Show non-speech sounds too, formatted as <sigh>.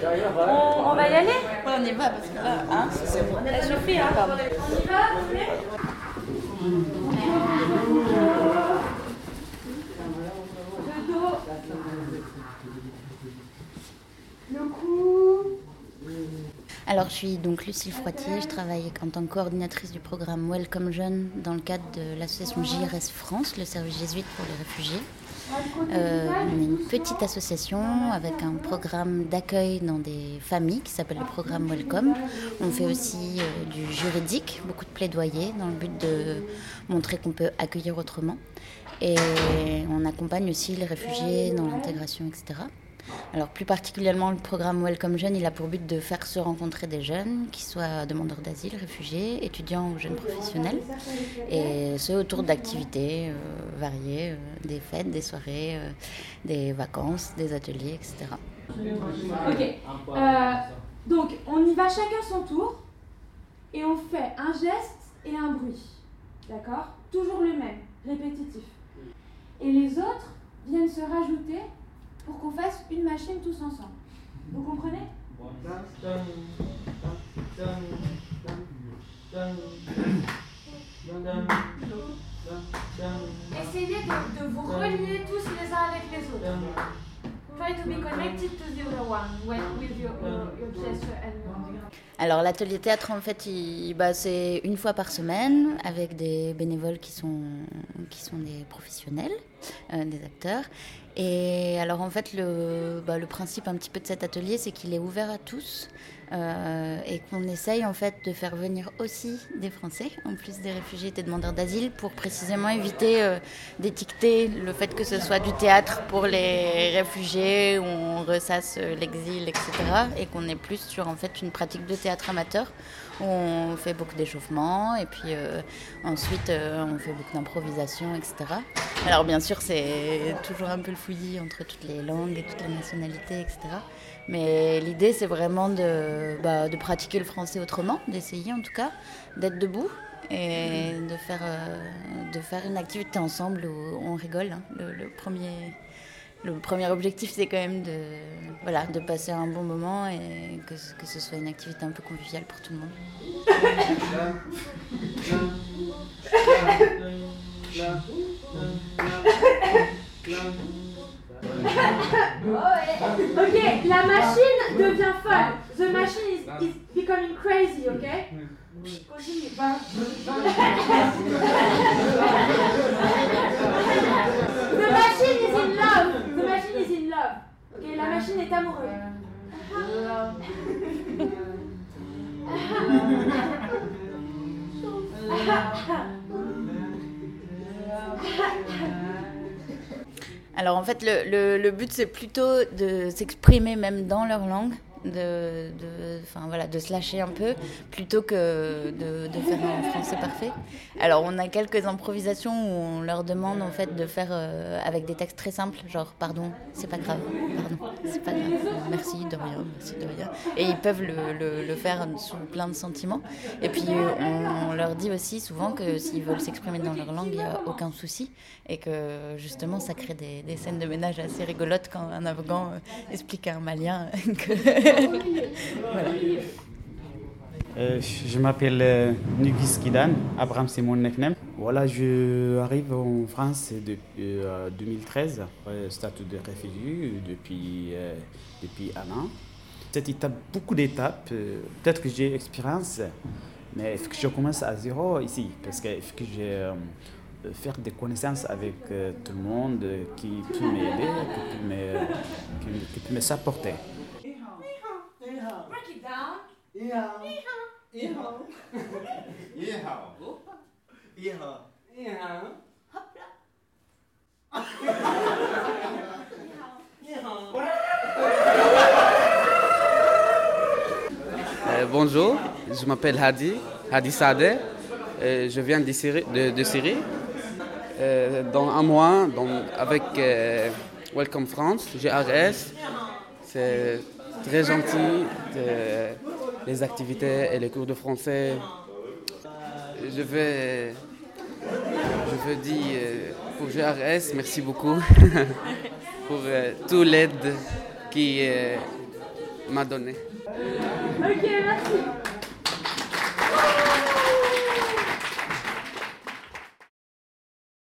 On, va y aller On y va parce que là, hein, c'est bon. Ça suffit, hein On y va Le coup. Alors, je suis donc Lucille Froitier, je travaille en tant que coordinatrice du programme Welcome Jeune dans le cadre de l'association JRS France, le service jésuite pour les réfugiés. Euh, on est une petite association avec un programme d'accueil dans des familles qui s'appelle le programme Welcome. On fait aussi euh, du juridique, beaucoup de plaidoyer dans le but de montrer qu'on peut accueillir autrement. Et on accompagne aussi les réfugiés dans l'intégration, etc. Alors plus particulièrement le programme Welcome Jeune, il a pour but de faire se rencontrer des jeunes, qui soient demandeurs d'asile, réfugiés, étudiants ou jeunes professionnels, et ce autour d'activités euh, variées, euh, des fêtes, des soirées, euh, des vacances, des ateliers, etc. Ok. donc on y va chacun son tour et on fait un geste et un bruit. D'accord? Toujours le même, répétitif. Et les autres viennent se rajouter pour qu'on fasse une machine tous ensemble. Vous comprenez? Essayez de, de, vous relier tous les uns avec les autres. Alors l'atelier théâtre en fait bah, c'est une fois par semaine avec des bénévoles qui sont, qui sont des professionnels, euh, des acteurs. Et alors en fait le, bah, le principe un petit peu de cet atelier c'est qu'il est ouvert à tous. Euh, et qu'on essaye en fait de faire venir aussi des Français, en plus des réfugiés et des demandeurs d'asile, pour précisément éviter euh, d'étiqueter le fait que ce soit du théâtre pour les réfugiés où on ressasse euh, l'exil, etc. Et qu'on est plus sur en fait une pratique de théâtre amateur où on fait beaucoup d'échauffement et puis ensuite on fait beaucoup d'improvisation, etc. Alors bien sûr c'est toujours un peu le fouillis entre toutes les langues et toutes les nationalités, etc. Mais l'idée, c'est vraiment de, bah, de, pratiquer le français autrement, d'essayer en tout cas, d'être debout et de faire, euh, de faire une activité ensemble où on rigole. Hein. Le, premier, le premier objectif, c'est quand même de, voilà, de passer un bon moment et que, que ce soit une activité un peu conviviale pour tout le monde. ok, la machine devient folle. The machine is, is becoming crazy, ok? Continue. <laughs> Alors en fait, le, but, c'est plutôt de s'exprimer même dans leur langue de, de, voilà, de se lâcher un peu plutôt que de, de, faire un français parfait. Alors on a quelques improvisations où on leur demande en fait de faire euh, avec des textes très simples, genre pardon, c'est pas grave, pardon, c'est pas grave, merci de rien, merci de rien. Et ils peuvent le, le, faire sous plein de sentiments. Et puis on, leur dit aussi souvent que s'ils veulent s'exprimer dans leur langue, il n'y a aucun souci et que justement ça crée des, des, scènes de ménage assez rigolotes quand un Afghan euh, explique à un Malien <laughs> que Euh, je m'appelle euh, Nugis Kidan, Abraham c'est mon. Voilà, je arrive en France depuis 2013, euh, statut de réfugié depuis, depuis un an. Cette étape, beaucoup d'étapes, peut-être que j'ai expérience, mais il faut que je commence à zéro ici, parce que je faire des connaissances avec tout le monde qui peut m'aider, qui peut me, qui, peut me. Bonjour, je m'appelle Hadi, Hadi Sadeh. Euh, je viens de Syrie. De, Syrie. Euh, dans un mois, avec euh, Welcome France, GRS, c'est très gentil les activités et les cours de français. Je je veux dire euh, pour GRS, merci beaucoup <laughs> pour euh, toute l'aide qui euh, m'a donnée. Ok, merci.